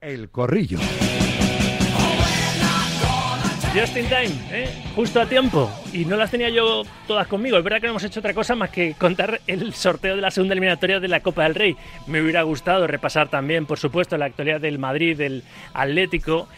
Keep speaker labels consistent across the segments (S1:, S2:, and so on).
S1: El Corrillo.
S2: Just in time, ¿eh? justo a tiempo. Y no las tenía yo todas conmigo. Es verdad que no hemos hecho otra cosa más que contar el sorteo de la segunda eliminatoria de la Copa del Rey. Me hubiera gustado repasar también, por supuesto, la actualidad del Madrid, del Atlético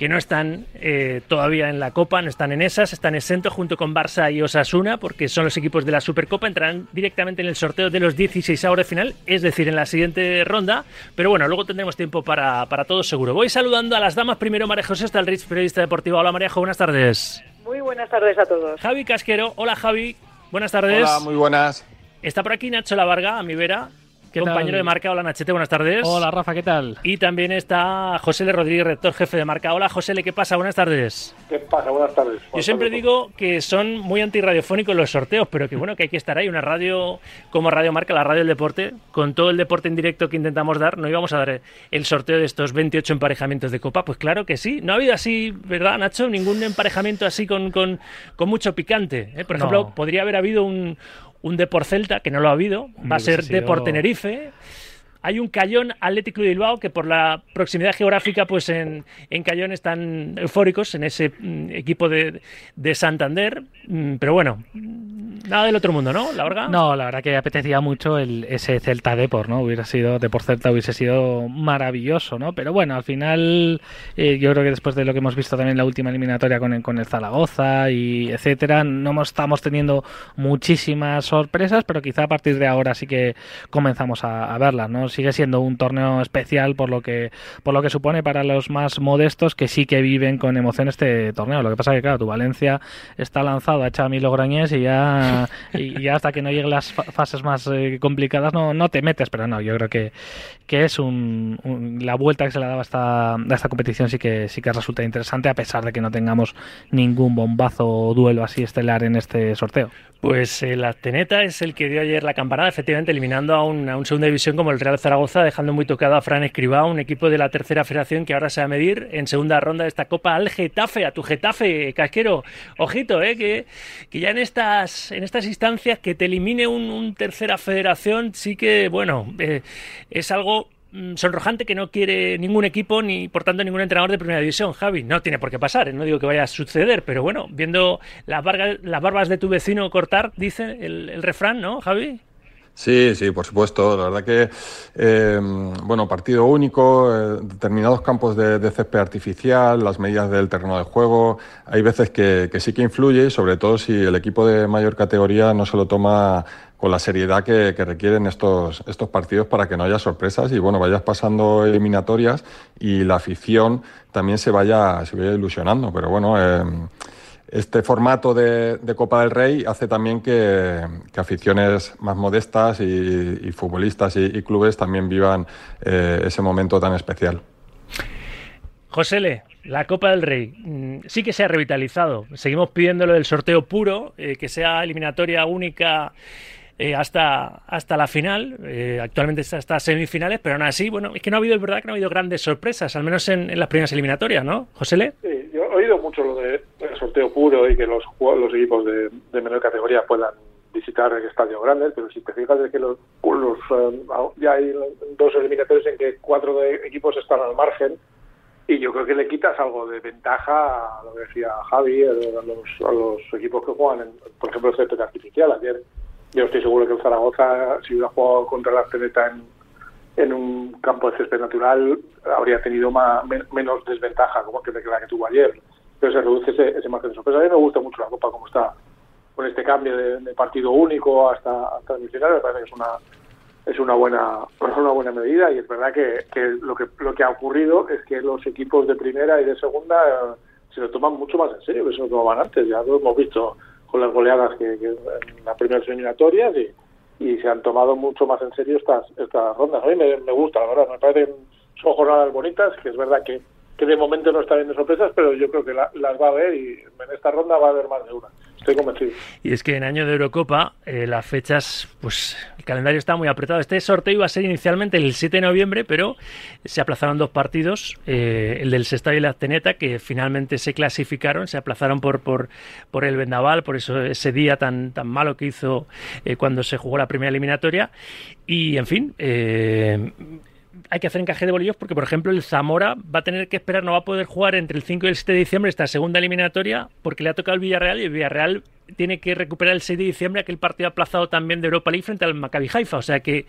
S2: que no están eh, todavía en la Copa, no están en esas, están exentos junto con Barça y Osasuna, porque son los equipos de la Supercopa, entrarán directamente en el sorteo de los 16 horas de final, es decir, en la siguiente ronda, pero bueno, luego tendremos tiempo para, para todo seguro. Voy saludando a las damas, primero María José Stalrich, periodista deportiva. Hola María buenas tardes.
S3: Muy buenas tardes a todos.
S2: Javi Casquero, hola Javi, buenas tardes.
S4: Hola, muy buenas.
S2: Está por aquí Nacho Lavarga, a mi vera, compañero de marca. Hola Nachete, buenas tardes.
S5: Hola Rafa, ¿qué tal?
S2: Y también está José L. Rodríguez, rector jefe de marca. Hola José L., ¿qué pasa? Buenas tardes.
S6: ¿Qué pasa? Buenas tardes.
S2: Yo siempre digo que son muy antirradiofónicos los sorteos, pero que bueno, que hay que estar ahí. Una radio como Radio Marca, la radio del deporte, con todo el deporte en directo que intentamos dar, ¿no íbamos a dar el sorteo de estos 28 emparejamientos de Copa? Pues claro que sí. No ha habido así, ¿verdad, Nacho? Ningún emparejamiento así con, con, mucho picante. ¿eh? Por ejemplo, podría haber habido un, un Depor Celta, que no lo ha habido. Va a ser Depor Tenerife. Hay un Cayón Atlético de Bilbao que por la proximidad geográfica, pues en, en Cayón están eufóricos en ese mm, equipo de, de Santander. Mm, pero bueno, nada del otro mundo, ¿no? ¿La
S5: No, la verdad que apetecía mucho el, ese Celta Depor, ¿no? Hubiera sido, Depor Celta hubiese sido maravilloso, ¿no? Pero bueno, al final eh, yo creo que después de lo que hemos visto también en la última eliminatoria con el, con el Zaragoza y etcétera, no estamos teniendo muchísimas sorpresas, pero quizá a partir de ahora sí que comenzamos a verlas, ¿no? Sigue siendo un torneo especial por lo que por lo que supone para los más modestos que sí que viven con emoción este torneo. Lo que pasa que claro, tu Valencia está lanzado a echar a Logroñés y ya y ya hasta que no lleguen las fases más eh, complicadas no, no te metes, pero no, yo creo que, que es un, la vuelta que se le daba a esta, a esta competición sí que sí que resulta interesante a pesar de que no tengamos ningún bombazo o duelo así estelar en este sorteo.
S2: Pues el Ateneta es el que dio ayer la campanada, efectivamente eliminando a un, a un segunda división como el Real Zaragoza, dejando muy tocado a Fran Escribá, un equipo de la tercera federación que ahora se va a medir en segunda ronda de esta Copa al Getafe, a tu Getafe, casquero. Ojito, eh, que, que ya en estas, en estas instancias que te elimine un, tercera federación, sí que, bueno, eh, es algo mm, sonrojante que no quiere ningún equipo ni por tanto ningún entrenador de primera división, Javi. No tiene por qué pasar, ¿eh? no digo que vaya a suceder, pero bueno, viendo las, barbas de tu vecino cortar, dice el refrán, ¿no, Javi?
S4: Sí, sí, por supuesto. La verdad que, eh, bueno, partido único, eh, determinados campos de, césped artificial, las medidas del terreno de juego, hay veces que, sí que influye, sobre todo si el equipo de mayor categoría no se lo toma con la seriedad que, requieren estos, estos partidos para que no haya sorpresas y, bueno, vayas pasando eliminatorias y la afición también se vaya, se vaya ilusionando. Pero bueno, eh, este formato de, Copa del Rey hace también que, aficiones más modestas y, futbolistas y, clubes también vivan eh, ese momento tan especial.
S2: José la Copa del Rey mm, sí que se ha revitalizado. Seguimos pidiéndolo del sorteo puro, eh, que sea eliminatoria única eh, hasta, hasta la final. Eh, actualmente está hasta semifinales, pero aún así, bueno, es que no ha habido, es verdad que no ha habido grandes sorpresas, al menos en, las primeras eliminatorias, ¿no? José Le.
S6: Sí, yo he oído mucho lo de, sorteo puro y que los, los equipos de, menor categoría puedan visitar el estadio grande, pero si te fijas es que los, los eh, ya hay dos eliminatorios en que cuatro equipos están al margen y yo creo que le quitas algo de ventaja a lo que decía Javi, a los, a los equipos que juegan, en, por ejemplo, el césped artificial. Ayer yo estoy seguro que el Zaragoza, si hubiera jugado contra la en, en un campo de césped natural, habría tenido más, menos desventaja como que la que tuvo ayer. Pero se reduce ese, ese margen de sorpresa. A mí me gusta mucho la Copa como está, con este cambio de, partido único hasta, hasta el final. Me parece que es una es una buena una buena medida y es verdad que, que, lo que lo que ha ocurrido es que los equipos de primera y de segunda eh, se lo toman mucho más en serio que se lo tomaban antes ya lo hemos visto con las goleadas que, en las primeras eliminatorias y, y, se han tomado mucho más en serio estas estas rondas. A mí me, me gusta, la verdad, me parecen son jornadas bonitas, que es verdad que, que de momento no está viendo sorpresas, pero yo creo que las va a haber y en esta ronda va a haber más de una. Estoy convencido.
S2: Y es que en año de Eurocopa eh, las fechas, pues el calendario está muy apretado. Este sorteo iba a ser inicialmente el 7 de noviembre, pero se aplazaron dos partidos, eh, el del Sestao y la Teneta, que finalmente se clasificaron, se aplazaron por, por, por el Vendaval, por eso ese día tan, tan malo que hizo eh, cuando se jugó la primera eliminatoria. Y en fin, hay que hacer encaje de bolillos porque, por ejemplo, el Zamora va a tener que esperar, no va a poder jugar entre el 5 y el 7 de diciembre esta segunda eliminatoria porque le ha tocado el Villarreal y el Villarreal tiene que recuperar el 6 de diciembre aquel partido aplazado también de Europa League frente al Maccabi Haifa. O sea que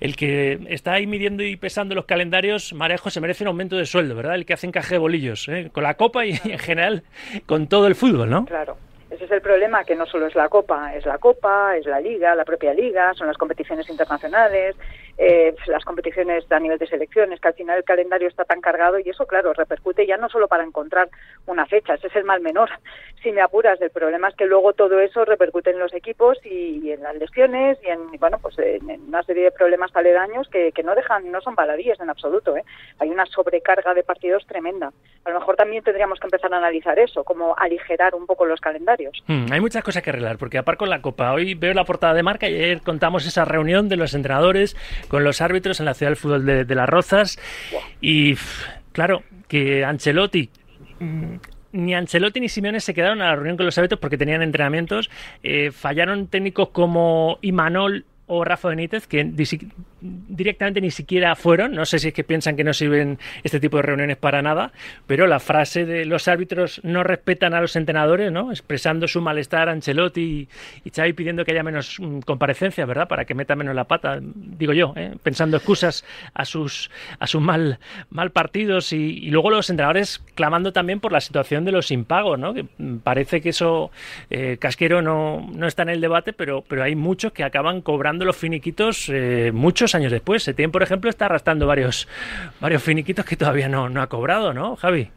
S2: el que está ahí midiendo y pesando los calendarios, Marejo, se merece un aumento de sueldo, ¿verdad? El que hace encaje de bolillos, ¿eh? con la Copa y en general con todo el fútbol, ¿no?
S1: Claro. Ese es el problema, que no solo es la Copa, es la Copa, es la Liga, la propia Liga, son las competiciones internacionales, eh, las competiciones a nivel de selecciones, que al final el calendario está tan cargado y eso, claro, repercute ya no solo para encontrar una fecha, ese es el mal menor, si me apuras. El problema es que luego todo eso repercute en los equipos y, en las lesiones y en, bueno, pues en, una serie de problemas aledaños que, que no dejan, no son baladíes en absoluto. ¿eh? Hay una sobrecarga de partidos tremenda. A lo mejor también tendríamos que empezar a analizar eso, como aligerar un poco los calendarios.
S2: Hmm, hay muchas cosas que arreglar, porque aparte con la Copa, hoy veo la portada de marca y ayer contamos esa reunión de los entrenadores con los árbitros en la ciudad del fútbol de, Las Rozas. Y claro, que Ancelotti mm, ni Ancelotti ni Simeone se quedaron a la reunión con los árbitros porque tenían entrenamientos. Eh, fallaron técnicos como Imanol o Rafa Benítez, que directamente ni siquiera fueron. No sé si es que piensan que no sirven este tipo de reuniones para nada, pero la frase de los árbitros no respetan a los entrenadores, ¿no? expresando su malestar a Ancelotti y, Xavi pidiendo que haya menos mm, comparecencias, ¿verdad? Para que meta menos la pata, digo yo, ¿eh? pensando excusas a sus, a sus mal, mal partidos y, luego los entrenadores clamando también por la situación de los impagos, ¿no? Que parece que eso, eh, Casquero no, no está en el debate, pero, pero hay muchos que acaban cobrando los finiquitos eh, muchos años después. Setién, por ejemplo, está arrastrando varios, varios finiquitos que todavía no, no ha cobrado, ¿no, Javi?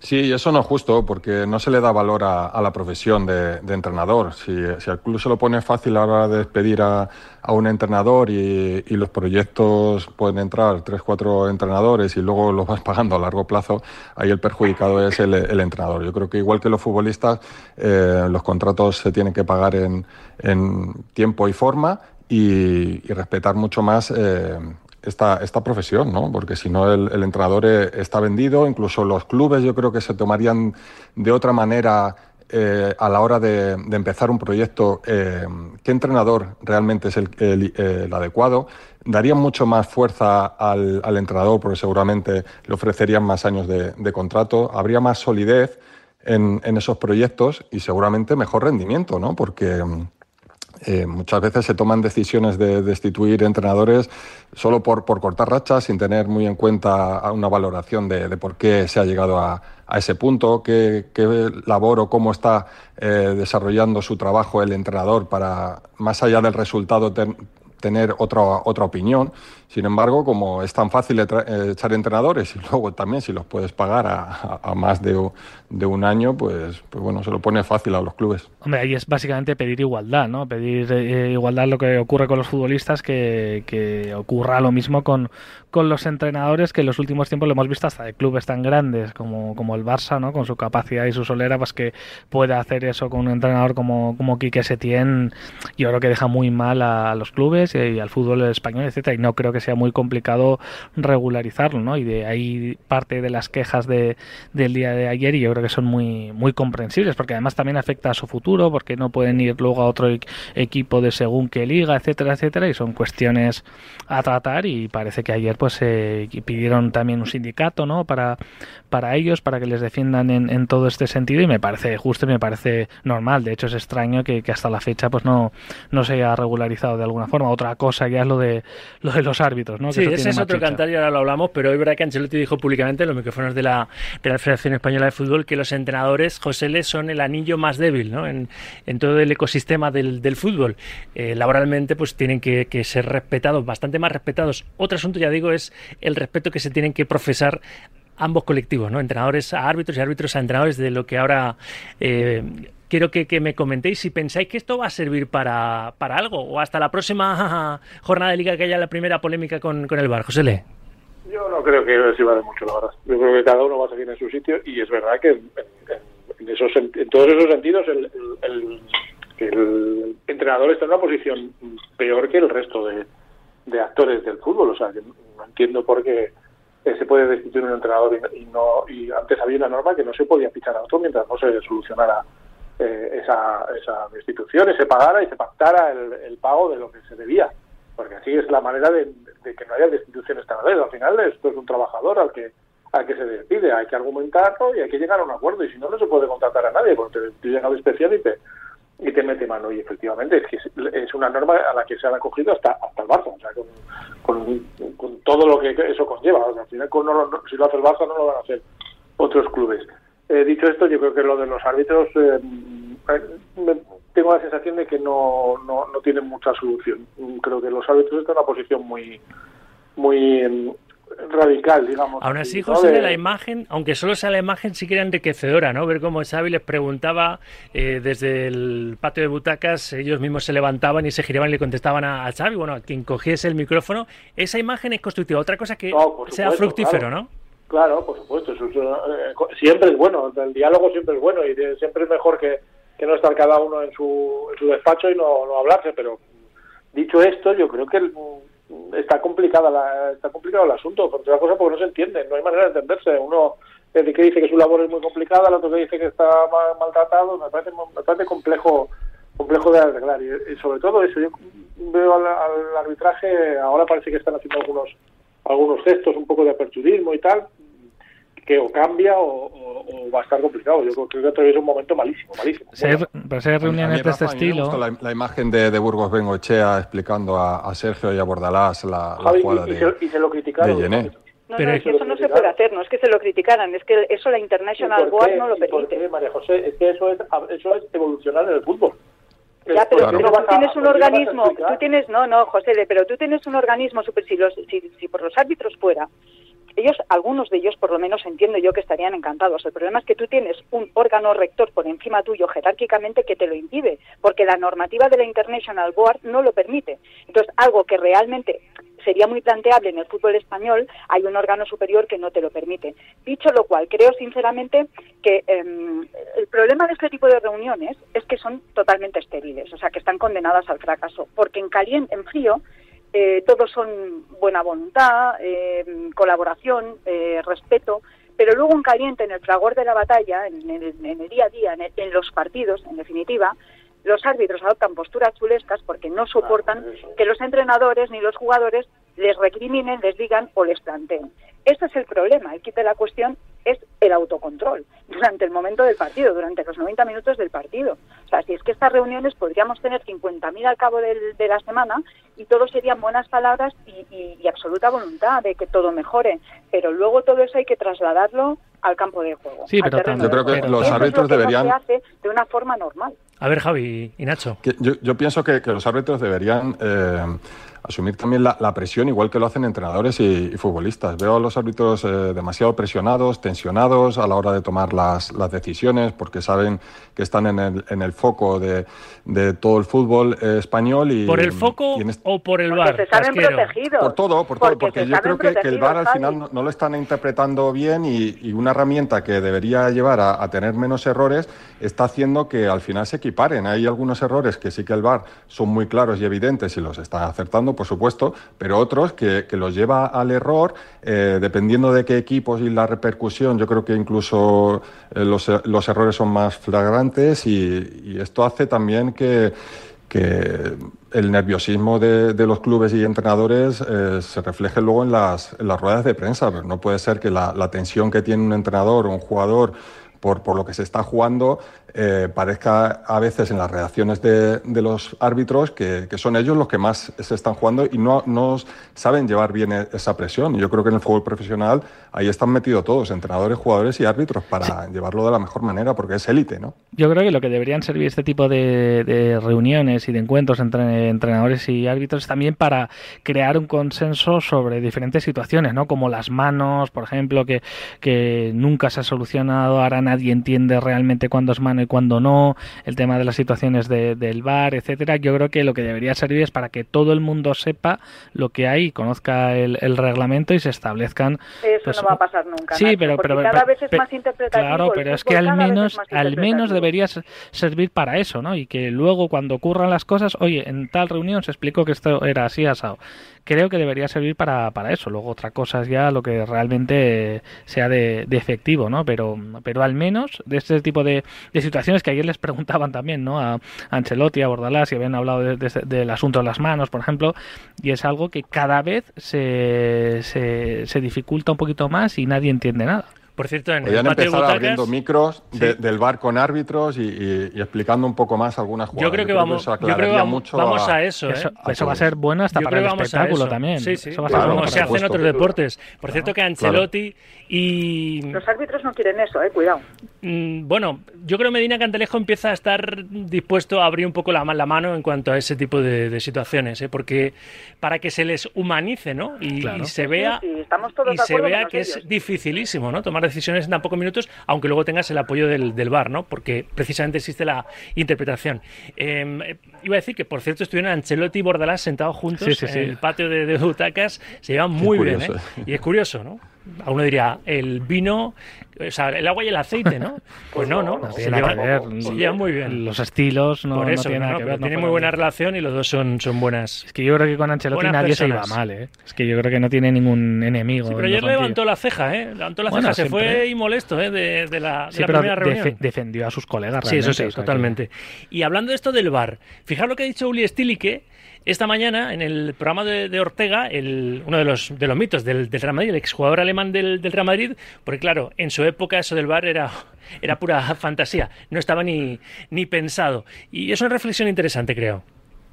S4: Sí, eso no es justo porque no se le da valor a, la profesión de, entrenador. Si, si, al club se lo pone fácil a la hora de despedir a, un entrenador y, los proyectos pueden entrar tres, cuatro entrenadores y luego los vas pagando a largo plazo, ahí el perjudicado es el, entrenador. Yo creo que igual que los futbolistas, eh, los contratos se tienen que pagar en, en tiempo y forma y, respetar mucho más eh, esta, esta profesión, ¿no? Porque si no, el, entrenador eh, está vendido, incluso los clubes yo creo que se tomarían de otra manera eh, a la hora de, empezar un proyecto qué entrenador realmente es el, adecuado. Darían mucho más fuerza al, entrenador porque seguramente le ofrecerían más años de, contrato, habría más solidez en, en, esos proyectos y seguramente mejor rendimiento, ¿no? Porque eh, muchas veces se toman decisiones de destituir entrenadores solo por, por cortar rachas, sin tener muy en cuenta una valoración de, por qué se ha llegado a, ese punto, qué, labor o cómo está eh, desarrollando su trabajo el entrenador para, más allá del resultado, tener otra, otra opinión. Sin embargo, como es tan fácil eh, echar entrenadores y luego también si los puedes pagar a, más de, un año, pues, pues bueno, se lo pone fácil a los clubes.
S5: Hombre, ahí es básicamente pedir igualdad, ¿no? Pedir eh, igualdad lo que ocurre con los futbolistas, que, que ocurra lo mismo con, con los entrenadores, que en los últimos tiempos lo hemos visto hasta de clubes tan grandes como, como el Barça, ¿no? Con su capacidad y su solera, pues que puede hacer eso con un entrenador como, como Quique Setién, yo creo que deja muy mal a, los clubes y, al fútbol español, etcétera, y no creo que sea muy complicado regularizarlo, ¿no? Y de ahí parte de las quejas de, del día de ayer y yo creo que son muy, muy comprensibles, porque además también afecta a su futuro, porque no pueden ir luego a otro equipo de según qué liga, etcétera, etcétera, y son cuestiones a tratar y parece que ayer pues eh, pidieron también un sindicato, ¿no? Para, para ellos, para que les defiendan en, en todo este sentido y me parece justo y me parece normal. De hecho es extraño que, que hasta la fecha pues no, no se haya regularizado de alguna forma. Otra cosa ya es lo de, lo de los árbitros, ¿no?
S2: Sí, ese es otro cantar y ahora lo hablamos, pero hoy verdad que Ancelotti dijo públicamente en los micrófonos de la, de la Federación Española de Fútbol que los entrenadores, José Le, son el anillo más débil, ¿no? En, en todo el ecosistema del, del fútbol. Eh, laboralmente, pues tienen que, que ser respetados, bastante más respetados. Otro asunto, ya digo, es el respeto que se tienen que profesar ambos colectivos, ¿no? Entrenadores a árbitros y árbitros a entrenadores de lo que ahora eh, quiero que, me comentéis si pensáis que esto va a servir para, para algo o hasta la próxima jornada de liga que haya la primera polémica con, con el Bar. José Le.
S6: Yo no creo que sirva de mucho, la verdad. Yo creo que cada uno va a seguir en su sitio y es verdad que en, esos, todos esos sentidos el, entrenador está en una posición peor que el resto de, actores del fútbol. O sea, no entiendo por qué se puede destituir un entrenador y, no y antes había una norma que no se podía fichar a otro mientras no se solucionara eh, esa, esa destitución, se pagara y se pactara el, pago de lo que se debía. porque así es la manera de, que no haya destituciones cada vez. Al final esto es un trabajador al que al que se despide, hay que argumentarlo y hay que llegar a un acuerdo y si no, no se puede contratar a nadie porque te, llega de especial y te, y te mete mano. Y efectivamente es que es, una norma a la que se han acogido hasta, hasta el Barça, o sea, con, con, todo lo que eso conlleva. al final, con si lo hace el Barça, no lo van a hacer otros clubes. Eh, dicho esto, yo creo que lo de los árbitros, eh, tengo la sensación de que no, no, no tienen mucha solución. Creo que los árbitros están en una posición muy, muy em, radical, digamos.
S2: Aún así, José, la imagen, aunque solo sea la imagen, sí que era enriquecedora, ¿no? Ver cómo Xavi les preguntaba eh, desde el patio de butacas, ellos mismos se levantaban y se giraban y le contestaban a, Xavi, bueno, a quien cogiese el micrófono. Esa imagen es constructiva. Otra cosa que sea fructífero, ¿no?
S6: Claro, por supuesto. Eh, siempre es bueno, el diálogo siempre es bueno y siempre es mejor que, que no estar cada uno en su, en su despacho y no, no hablarse, pero dicho esto, yo creo que está complicada la, está complicado el asunto, por otra cosa porque no se entiende, no hay manera de entenderse. Uno que dice que su labor es muy complicada, el otro que dice que está maltratado, me parece, me parece complejo complejo de arreglar y, sobre todo eso yo veo al, arbitraje ahora parece que están haciendo algunos algunos gestos un poco de aperturismo y tal que o cambia o, va a estar complicado. Yo creo que todavía es un momento malísimo, malísimo.
S5: Para ser reuniones de este estilo.
S4: La, la, imagen de, de Burgos Bengochea explicando a, Sergio y a Bordalás la, jugada
S6: y, de, y se lo criticaron.
S1: No, pero es que eso no se puede hacer, no es que se lo criticaran, es que eso la International Board no lo permite.
S6: María José? Es que eso es, eso es evolucionar en el fútbol.
S1: Ya, pero, tú tienes un organismo, tú tienes, no, no, José, pero tú tienes un organismo super, si, si, si por los árbitros fuera, ellos, algunos de ellos por lo menos entiendo yo que estarían encantados. El problema es que tú tienes un órgano rector por encima tuyo jerárquicamente que te lo impide, porque la normativa de la International Board no lo permite. Entonces, algo que realmente sería muy planteable en el fútbol español, hay un órgano superior que no te lo permite. Dicho lo cual, creo sinceramente que em, el problema de este tipo de reuniones es que son totalmente estériles, o sea, que están condenadas al fracaso, porque en caliente, en frío, eh, todos son buena voluntad, eh, colaboración, eh, respeto, pero luego en caliente, en el fragor de la batalla, en el, día a día, en, los partidos, en definitiva, los árbitros adoptan posturas chulescas porque no soportan que los entrenadores ni los jugadores les recriminen, les digan o les planteen. Este es el problema. El quite la cuestión es el autocontrol durante el momento del partido, durante los 90 minutos del partido. O sea, si es que estas reuniones podríamos tener 50.000 al cabo de la semana y todo serían buenas palabras y, absoluta voluntad de que todo mejore, pero luego todo eso hay que trasladarlo al campo de juego.
S4: Sí, pero yo creo que los árbitros deberían...
S1: se hace de una forma normal.
S2: A ver, Javi y Nacho.
S4: yo, pienso que, los árbitros deberían... Eh, asumir también la, presión, igual que lo hacen entrenadores y, futbolistas. Veo a los árbitros eh, demasiado presionados, tensionados a la hora de tomar las, las decisiones, porque saben que están en el, en el foco de, de todo el fútbol eh, español. Y,
S2: ¿Por el foco o por el VAR?
S1: Se saben protegidos.
S4: Por todo, por todo, porque, yo creo que, el VAR al final no, lo están interpretando bien y, una herramienta que debería llevar a, a, tener menos errores está haciendo que al final se equiparen. Hay algunos errores que sí que el VAR son muy claros y evidentes y los está acertando por supuesto, pero otros que, los lleva al error, eh, dependiendo de qué equipos y la repercusión, yo creo que incluso eh, los, errores son más flagrantes y, esto hace también que, el nerviosismo de, los clubes y entrenadores eh, se refleje luego en las, ruedas de prensa. Pero no puede ser que la, la tensión que tiene un entrenador o un jugador por, por, lo que se está jugando eh, parezca a veces en las reacciones de, de los árbitros que, que, son ellos los que más se están jugando y no, no saben llevar bien e, esa presión. Yo creo que en el fútbol profesional ahí están metidos todos, entrenadores, jugadores y árbitros, para llevarlo de la mejor manera, porque es élite, ¿no?
S5: Yo creo que lo que deberían servir este tipo de, de reuniones y de encuentros entre entrenadores y árbitros es también para crear un consenso sobre diferentes situaciones, ¿no? Como las manos, por ejemplo, que, que nunca se ha solucionado, ahora nadie entiende realmente cuándo es mano y cuando no, el tema de las situaciones del bar, etcétera, yo creo que lo que debería servir es para que todo el mundo sepa lo que hay, conozca el, reglamento y se establezcan.
S1: Eso pues, no va a pasar nunca.
S5: Sí, pero,
S1: pero, cada vez es más interpretativo.
S5: Claro, pero es que al menos, al menos debería servir para eso, ¿no? Y que luego cuando ocurran las cosas, oye, en tal reunión se explicó que esto era así asado creo que debería servir para, para eso. Luego otra cosa es ya lo que realmente sea de, efectivo, ¿no? Pero, pero al menos de este tipo de, situaciones que ayer les preguntaban también, ¿no? A, Ancelotti, a Bordalás, y habían hablado del asunto de las manos, por ejemplo, y es algo que cada vez se, se dificulta un poquito más y nadie entiende nada.
S2: Por cierto, en
S4: Podrían el patio empezar abriendo micros del bar con árbitros y, explicando un poco más algunas jugadas.
S2: Yo creo que vamos, yo creo que vamos, vamos a, eso.
S5: Eso, ¿eh? va a ser bueno hasta para el espectáculo también.
S2: Sí, sí. Eso va a ser como se hace en otros deportes. Por cierto que Ancelotti y...
S1: Los árbitros no quieren eso, eh, cuidado.
S2: Mm, bueno, yo creo que Medina Cantalejo empieza a estar dispuesto a abrir un poco la, la mano en cuanto a ese tipo de, situaciones, ¿eh? porque para que se les humanice, ¿no? Y, se vea, y se vea que es dificilísimo, ¿no? Tomar decisiones en tan pocos minutos, aunque luego tengas el apoyo del, del VAR, ¿no? Porque precisamente existe la interpretación. Em, iba a decir que, por cierto, estuvieron Ancelotti y Bordalás sentados juntos en el patio de, de butacas, se llevan muy bien, ¿eh? Y es curioso, ¿no? a uno diría, el vino, o sea, el agua y el aceite, ¿no? Pues no, no,
S5: se, llevan, muy bien. Los estilos no, Por eso, nada que ver.
S2: Tienen muy buena relación y los dos son, son buenas.
S5: Es que yo creo que con Ancelotti nadie se iba mal, ¿eh? Es que yo creo que no tiene ningún enemigo.
S2: pero ayer levantó la ceja, ¿eh? Levantó la ceja, se fue y molesto, ¿eh? De, de la, de la primera reunión.
S5: defendió a sus colegas,
S2: Sí, eso sí, totalmente. Y hablando de esto del bar, fijaros lo que ha dicho Uli Stilicke, esta mañana, en el programa de, Ortega, el, uno de los, mitos del, Real Madrid, el exjugador alemán del, Real Madrid, porque claro, en su época eso del bar era, era pura fantasía, no estaba ni, ni pensado. Y es una reflexión interesante, creo.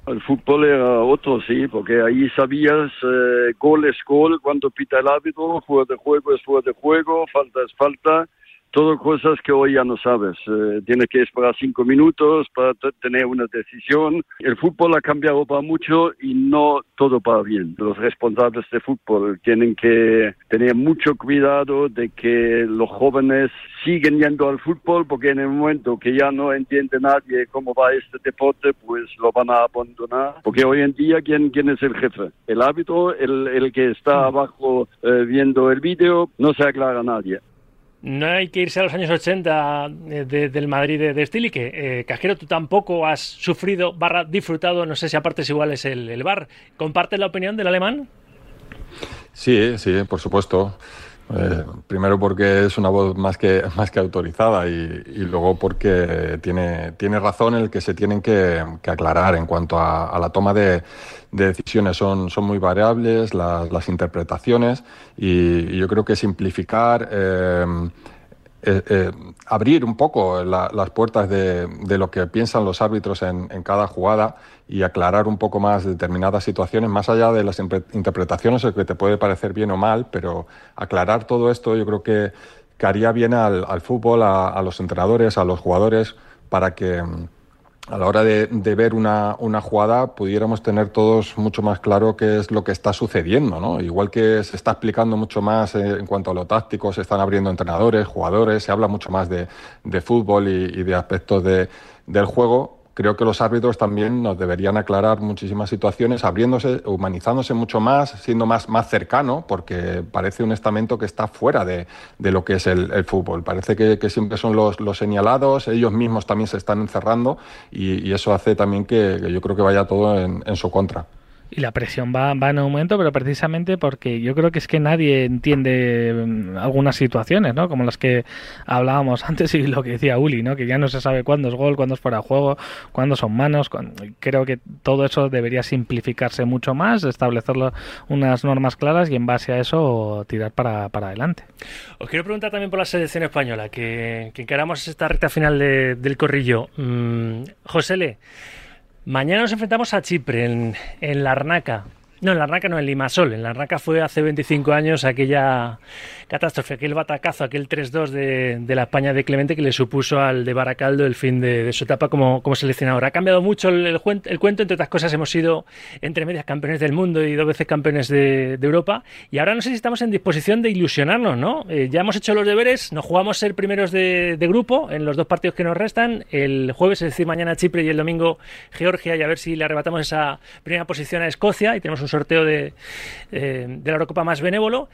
S3: El fútbol era otro, sí, porque ahí sabías eh, gol es gol, cuando pita el árbitro, fuera de juego es fuera de juego, falta es falta, todo cosas que hoy ya no sabes. Eh, tienes que esperar cinco minutos para tener una decisión. El fútbol ha cambiado para mucho y no todo para bien. Los responsables de fútbol tienen que tener mucho cuidado de que los jóvenes siguen yendo al fútbol porque en el momento que ya no entiende nadie cómo va este deporte, pues lo van a abandonar. Porque hoy en día, ¿quién, quién es el jefe? El árbitro, el, el que está abajo eh, viendo el vídeo, no se aclara nadie
S2: no hay que irse a los años 80 eh, del Madrid de, de Stilique. Eh, Cajero, tú tampoco has sufrido, barra disfrutado, no sé si a partes iguales el, el bar. ¿Compartes la opinión del alemán?
S4: Sí, sí, por supuesto. Eh, primero porque es una voz más que, más que autorizada y, luego porque tiene, tiene razón el que se tienen que, aclarar en cuanto a, la toma de, decisiones. Son, son muy variables las, interpretaciones y, yo creo que simplificar... Eh, eh, eh, abrir un poco las puertas de, lo que piensan los árbitros en, cada jugada y aclarar un poco más determinadas situaciones, más allá de las interpretaciones, que te puede parecer bien o mal, pero aclarar todo esto yo creo que, haría bien al, fútbol, a, los entrenadores, a los jugadores, para que a la hora de, ver una, una, jugada pudiéramos tener todos mucho más claro qué es lo que está sucediendo, ¿no? Igual que se está explicando mucho más eh, en cuanto a lo táctico, se están abriendo entrenadores, jugadores, se habla mucho más de, de fútbol y, y de aspectos de, del juego, creo que los árbitros también nos deberían aclarar muchísimas situaciones, abriéndose, humanizándose mucho más, siendo más, más cercano, porque parece un estamento que está fuera de, lo que es el, fútbol. Parece que, siempre son los, los, señalados, ellos mismos también se están encerrando y, eso hace también que, yo creo que vaya todo en su contra
S5: y la presión va, va en aumento, pero precisamente porque yo creo que es que nadie entiende mm, algunas situaciones, ¿no? Como las que hablábamos antes y lo que decía Uli, ¿no? Que ya no se sabe cuándo es gol, cuándo es fuera de juego, cuándo son manos. Creo que todo eso debería simplificarse mucho más, establecer unas normas claras y en base a eso tirar para, para adelante.
S2: Os quiero preguntar también por la selección española, que, que encaramos esta recta final del corrillo. Mm, José Le. Mañana nos enfrentamos a Chipre en, en Larnaca. No, en Larnaca no, en Limasol. En Larnaca fue hace 25 años aquella catástrofe, aquel batacazo, aquel 3-2 de, de, la España de Clemente que le supuso al de Baracaldo el fin de, su etapa como, como, seleccionador. Ha cambiado mucho el, el, cuento, entre otras cosas hemos sido entre medias campeones del mundo y dos veces campeones de, de Europa y ahora no sé si estamos en disposición de ilusionarnos, ¿no? Eh, ya hemos hecho los deberes, nos jugamos ser primeros de, grupo en los dos partidos que nos restan, el jueves, es decir, mañana Chipre y el domingo Georgia y a ver si le arrebatamos esa primera posición a Escocia y tenemos un sorteo de, eh, de la Eurocopa más benévolo.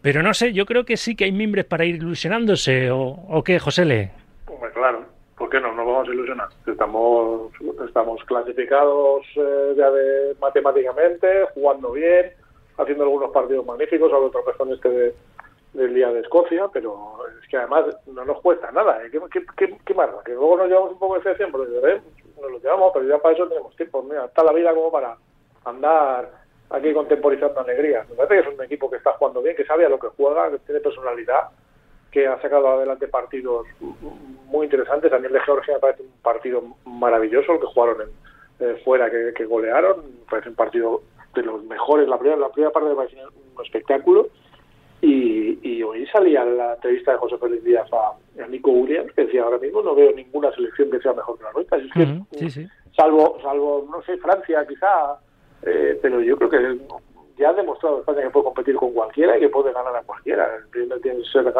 S2: Pero no sé, yo creo que sí que hay mimbres para ir ilusionándose, ¿o, o qué, José Le?
S6: Pues claro, ¿por qué no? No vamos a ilusionar. Estamos, estamos clasificados eh, ya de, matemáticamente, jugando bien, haciendo algunos partidos magníficos, sobre tropezó en este de, del día de Escocia, pero es que además no nos cuesta nada. ¿eh? ¿Qué, qué? Que luego nos llevamos un poco de excepción, pero ¿eh? nos lo llevamos, pero ya para eso tenemos tiempo. Mira, está la vida como para andar aquí contemporizando alegría. Me parece que es un equipo que está jugando bien, que sabe a lo que juega, que tiene personalidad, que ha sacado adelante partidos muy interesantes. El de Georgia me parece un partido maravilloso, el que jugaron en, eh, fuera, que, que, golearon. Me parece un partido de los mejores. La primera, la primera parte me parece un espectáculo. Y, y, hoy salía la entrevista de José Félix Díaz a, a, Nico Williams que decía ahora mismo no veo ninguna selección que sea mejor que la nuestra. Es que,
S5: uh -huh, sí, sí.
S6: Salvo, salvo, no sé, Francia quizá, eh, pero yo creo que ya ha demostrado España que puede competir con cualquiera y que puede ganar a cualquiera. El primer tiene que ser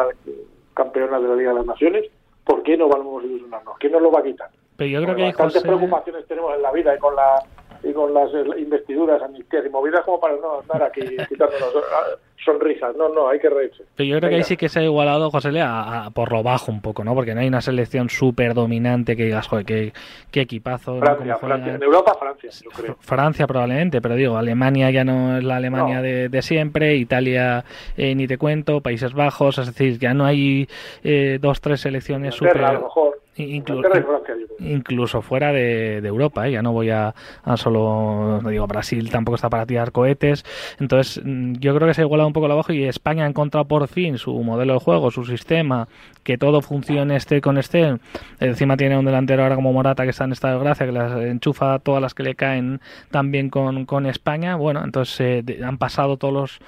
S6: campeona de la Liga de las Naciones. ¿Por qué no vamos a ilusionarnos? ¿Quién nos lo va a quita?
S5: Pero yo creo que
S6: bastantes
S5: José...
S6: preocupaciones tenemos en la vida y con la y con las investiduras, amnistías y movidas como para no andar aquí quitándonos sonrisas. No, no, hay que reírse.
S5: Pero yo creo Venga. que ahí sí que se ha igualado, José Lea, a, a, por lo bajo un poco, ¿no? Porque no hay una selección súper dominante que digas, joder, qué, qué equipazo.
S6: Francia,
S5: ¿no?
S6: Francia. En Europa, Francia, yo creo.
S5: Francia probablemente, pero digo, Alemania ya no es la Alemania no. de, de, siempre, Italia eh, ni te cuento, Países Bajos, es decir, ya no hay eh, dos, tres selecciones súper...
S6: A lo mejor.
S5: Inclu incluso fuera de, de Europa, ¿eh? ya no voy a, a, solo, no digo Brasil, tampoco está para tirar cohetes, entonces mm, yo creo que se ha igualado un poco la abajo y España ha encontrado por fin su modelo de juego, su sistema, que todo funcione este con este, encima tiene un delantero ahora como Morata que está en estado de gracia, que las enchufa todas las que le caen también con, con España, bueno, entonces eh, han pasado todos los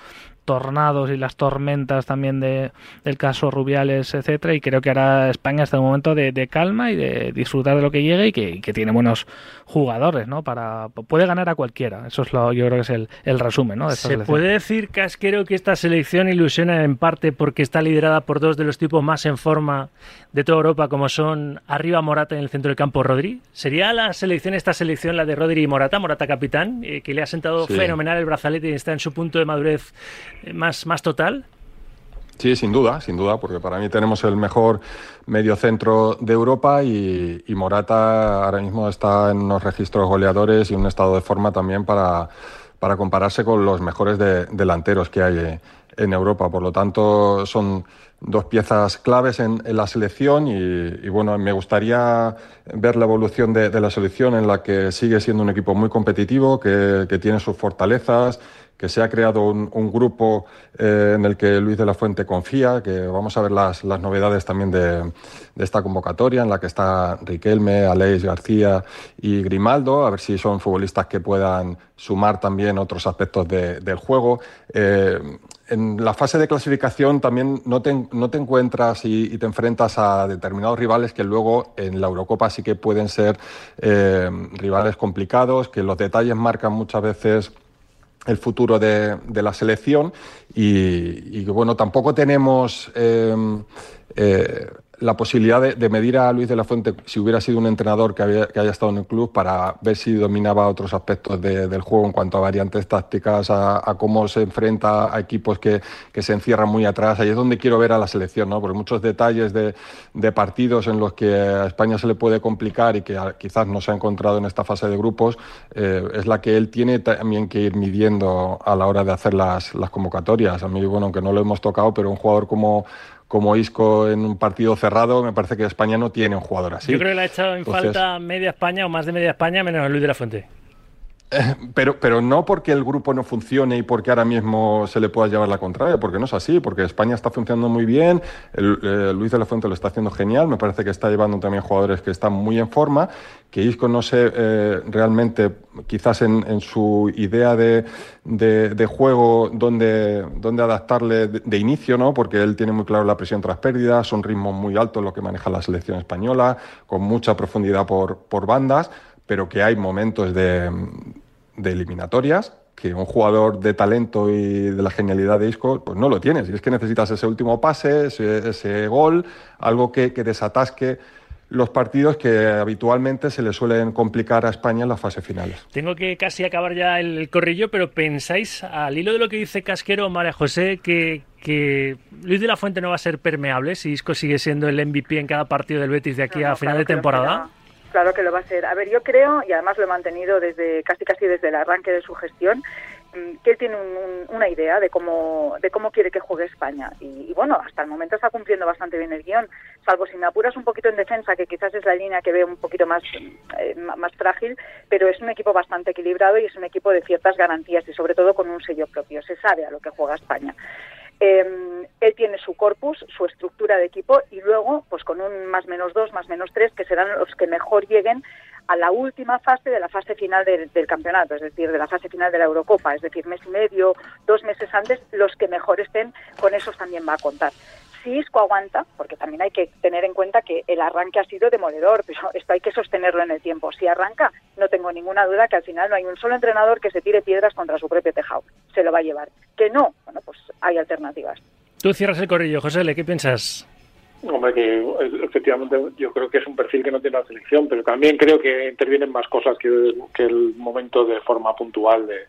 S5: tornados y las tormentas también de, del caso Rubiales, etcétera, y creo que ahora España está en un momento de, de calma y de disfrutar de lo que llegue y que, y que, tiene buenos jugadores, ¿no? Para puede ganar a cualquiera. Eso es lo yo creo que es el, el resumen, ¿no? De
S2: Se puede decir casquero que esta selección ilusiona en parte porque está liderada por dos de los tipos más en forma de toda Europa, como son arriba Morata en el centro del campo Rodri. ¿Sería la selección esta selección la de Rodri y Morata, Morata capitán, eh, que le ha sentado sí. fenomenal el brazalete y está en su punto de madurez más, más total?
S4: Sí, sin duda, sin duda, porque para mí tenemos el mejor mediocentro de Europa y, y, Morata ahora mismo está en unos registros goleadores y un estado de forma también para, para compararse con los mejores de, delanteros que hay en Europa. Por lo tanto, son dos piezas claves en, en la selección y, y, bueno, me gustaría ver la evolución de, de, la selección en la que sigue siendo un equipo muy competitivo, que, que tiene sus fortalezas que se ha creado un, un grupo eh, en el que Luis de la Fuente confía, que vamos a ver las, las novedades también de, de, esta convocatoria, en la que está Riquelme, Aleix García y Grimaldo, a ver si son futbolistas que puedan sumar también otros aspectos de, del juego. Eh, en la fase de clasificación también no te, no te encuentras y, te enfrentas a determinados rivales que luego en la Eurocopa sí que pueden ser eh, rivales complicados, que los detalles marcan muchas veces el futuro de, de la selección y, y, bueno, tampoco tenemos eh, eh, la posibilidad de, medir a Luis de la Fuente si hubiera sido un entrenador que, haya estado en el club para ver si dominaba otros aspectos de, del juego en cuanto a variantes tácticas, a, cómo se enfrenta a equipos que, se encierran muy atrás. Ahí es donde quiero ver a la selección, ¿no? porque muchos detalles de, de partidos en los que a España se le puede complicar y que quizás no se ha encontrado en esta fase de grupos, eh, es la que él tiene también que ir midiendo a la hora de hacer las, las convocatorias. A mí, bueno, aunque no lo hemos tocado, pero un jugador como como Isco en un partido cerrado, me parece que España no tiene un jugador así.
S2: Yo creo que le ha echado en Entonces... falta media España o más de media España, menos Luis de la Fuente.
S4: Pero, pero no porque el grupo no funcione y porque ahora mismo se le pueda llevar la contraria, porque no es así, porque España está funcionando muy bien, eh, Luis de la Fuente lo está haciendo genial, me parece que está llevando también jugadores que están muy en forma, que Isco no sé eh, realmente, quizás en, su idea de, de, juego, dónde, dónde adaptarle de, inicio, ¿no? porque él tiene muy claro la presión tras pérdidas, son ritmos muy altos lo que maneja la selección española, con mucha profundidad por, por bandas, pero que hay momentos de de eliminatorias que un jugador de talento y de la genialidad de Isco pues no lo tienes. Y es que necesitas ese último pase, ese, ese gol, algo que, que, desatasque los partidos que habitualmente se le suelen complicar a España en las fases finales.
S2: Tengo que casi acabar ya el corrillo, pero pensáis, al hilo de lo que dice Casquero María José, que, que Luis de la Fuente no va a ser permeable si Isco sigue siendo el MVP en cada partido del Betis de aquí no, no, a final de temporada.
S1: Claro que lo va a ser. A ver, yo creo, y además lo he mantenido desde casi casi desde el arranque de su gestión, mm, que él tiene una idea de cómo, de cómo quiere que juegue España. Y, bueno, hasta el momento está cumpliendo bastante bien el guion, salvo si me apuras un poquito en defensa, que quizás es la línea que veo un poquito más, eh, más frágil, pero es un equipo bastante equilibrado y es un equipo de ciertas garantías y sobre todo con un sello propio. Se sabe a lo que juega España. Eh, él tiene su corpus, su estructura de equipo y luego, pues con un más menos dos, más menos tres, que serán los que mejor lleguen a la última fase de la fase final del, campeonato, es decir, de la fase final de la Eurocopa, es decir, mes y medio, dos meses antes, los que mejor estén, con esos también va a contar. Si Isco aguanta, porque también hay que tener en cuenta que el arranque ha sido demoledor, pero esto hay que sostenerlo en el tiempo. Si arranca, no tengo ninguna duda que al final no hay un solo entrenador que se tire piedras contra su propio tejado. Se lo va a llevar. Que no, bueno, pues hay alternativas.
S2: Tú cierras el corrillo, José, ¿qué piensas?
S6: Hombre, que efectivamente yo creo que es un perfil que no tiene la selección, pero también creo que intervienen más cosas que, el momento de forma puntual de,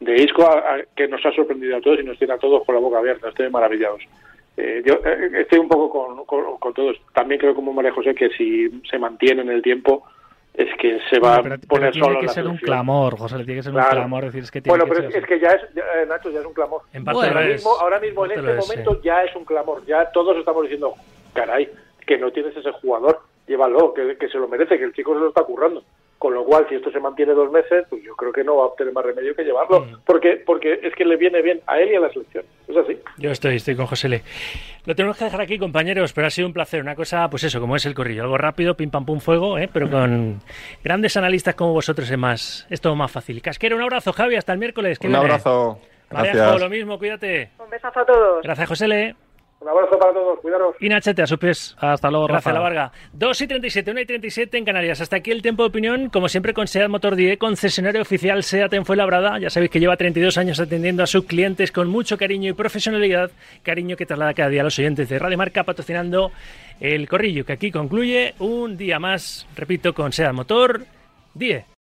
S6: de Isco, que nos ha sorprendido a todos y nos tiene a todos con la boca abierta. Estoy maravillados. Eh, yo eh, estoy un poco con, con, todos. También creo, como María José, que si se mantiene en el tiempo, es que se va a poner
S5: solo
S6: tiene
S5: que ser un clamor, José, le tiene que ser un clamor decir es que
S6: Bueno, pero es, que ya es, eh, Nacho, ya es un clamor. ahora, mismo, ahora mismo en este momento ya es un clamor, ya todos estamos diciendo, caray, que no tienes ese jugador, llévalo, que, que se lo merece, que el chico se lo está currando. Con lo cual, si esto se mantiene dos meses, pues yo creo que no va a tener más remedio que llevarlo, mm. porque porque es que le viene bien a él y a la selección. Es así.
S2: Yo estoy, estoy con José Le. Lo tenemos que dejar aquí, compañeros, pero ha sido un placer. Una cosa, pues eso, como es el corrillo, algo rápido, pim pam pum fuego, ¿eh? pero con grandes analistas como vosotros es más, es todo más fácil. Casquero, un abrazo, Javi, hasta el miércoles.
S4: Un abrazo.
S2: Gracias. lo mismo, cuídate.
S1: Un besazo a todos.
S2: Gracias, José Le.
S6: Un abrazo para todos, cuidaros.
S2: Y Nachete, a sus pies.
S5: Hasta luego,
S2: Gracias, La Varga. 2 y 37, 1 y 37 en Canarias. Hasta aquí el tiempo de opinión, como siempre con SEAT Motor 10, concesionario oficial SEAT en Fuenlabrada. Ya sabéis que lleva 32 años atendiendo a sus clientes con mucho cariño y profesionalidad. Cariño que traslada cada día a los oyentes de Radio Marca patrocinando el corrillo, que aquí concluye un día más, repito, con SEAT Motor 10.